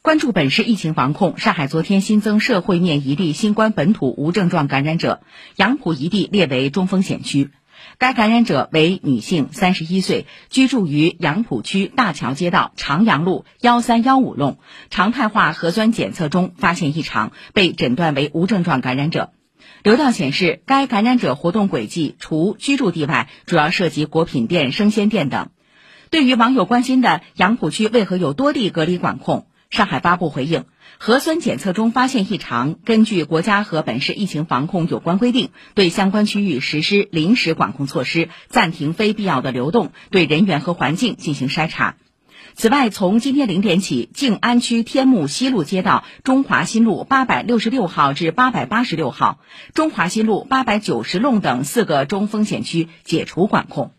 关注本市疫情防控，上海昨天新增社会面一例新冠本土无症状感染者，杨浦一地列为中风险区。该感染者为女性，三十一岁，居住于杨浦区大桥街道长阳路幺三幺五弄，常态化核酸检测中发现异常，被诊断为无症状感染者。流调显示，该感染者活动轨迹除居住地外，主要涉及果品店、生鲜店等。对于网友关心的杨浦区为何有多地隔离管控？上海发布回应：核酸检测中发现异常，根据国家和本市疫情防控有关规定，对相关区域实施临时管控措施，暂停非必要的流动，对人员和环境进行筛查。此外，从今天零点起，静安区天目西路街道中华新路八百六十六号至八百八十六号、中华新路八百九十弄等四个中风险区解除管控。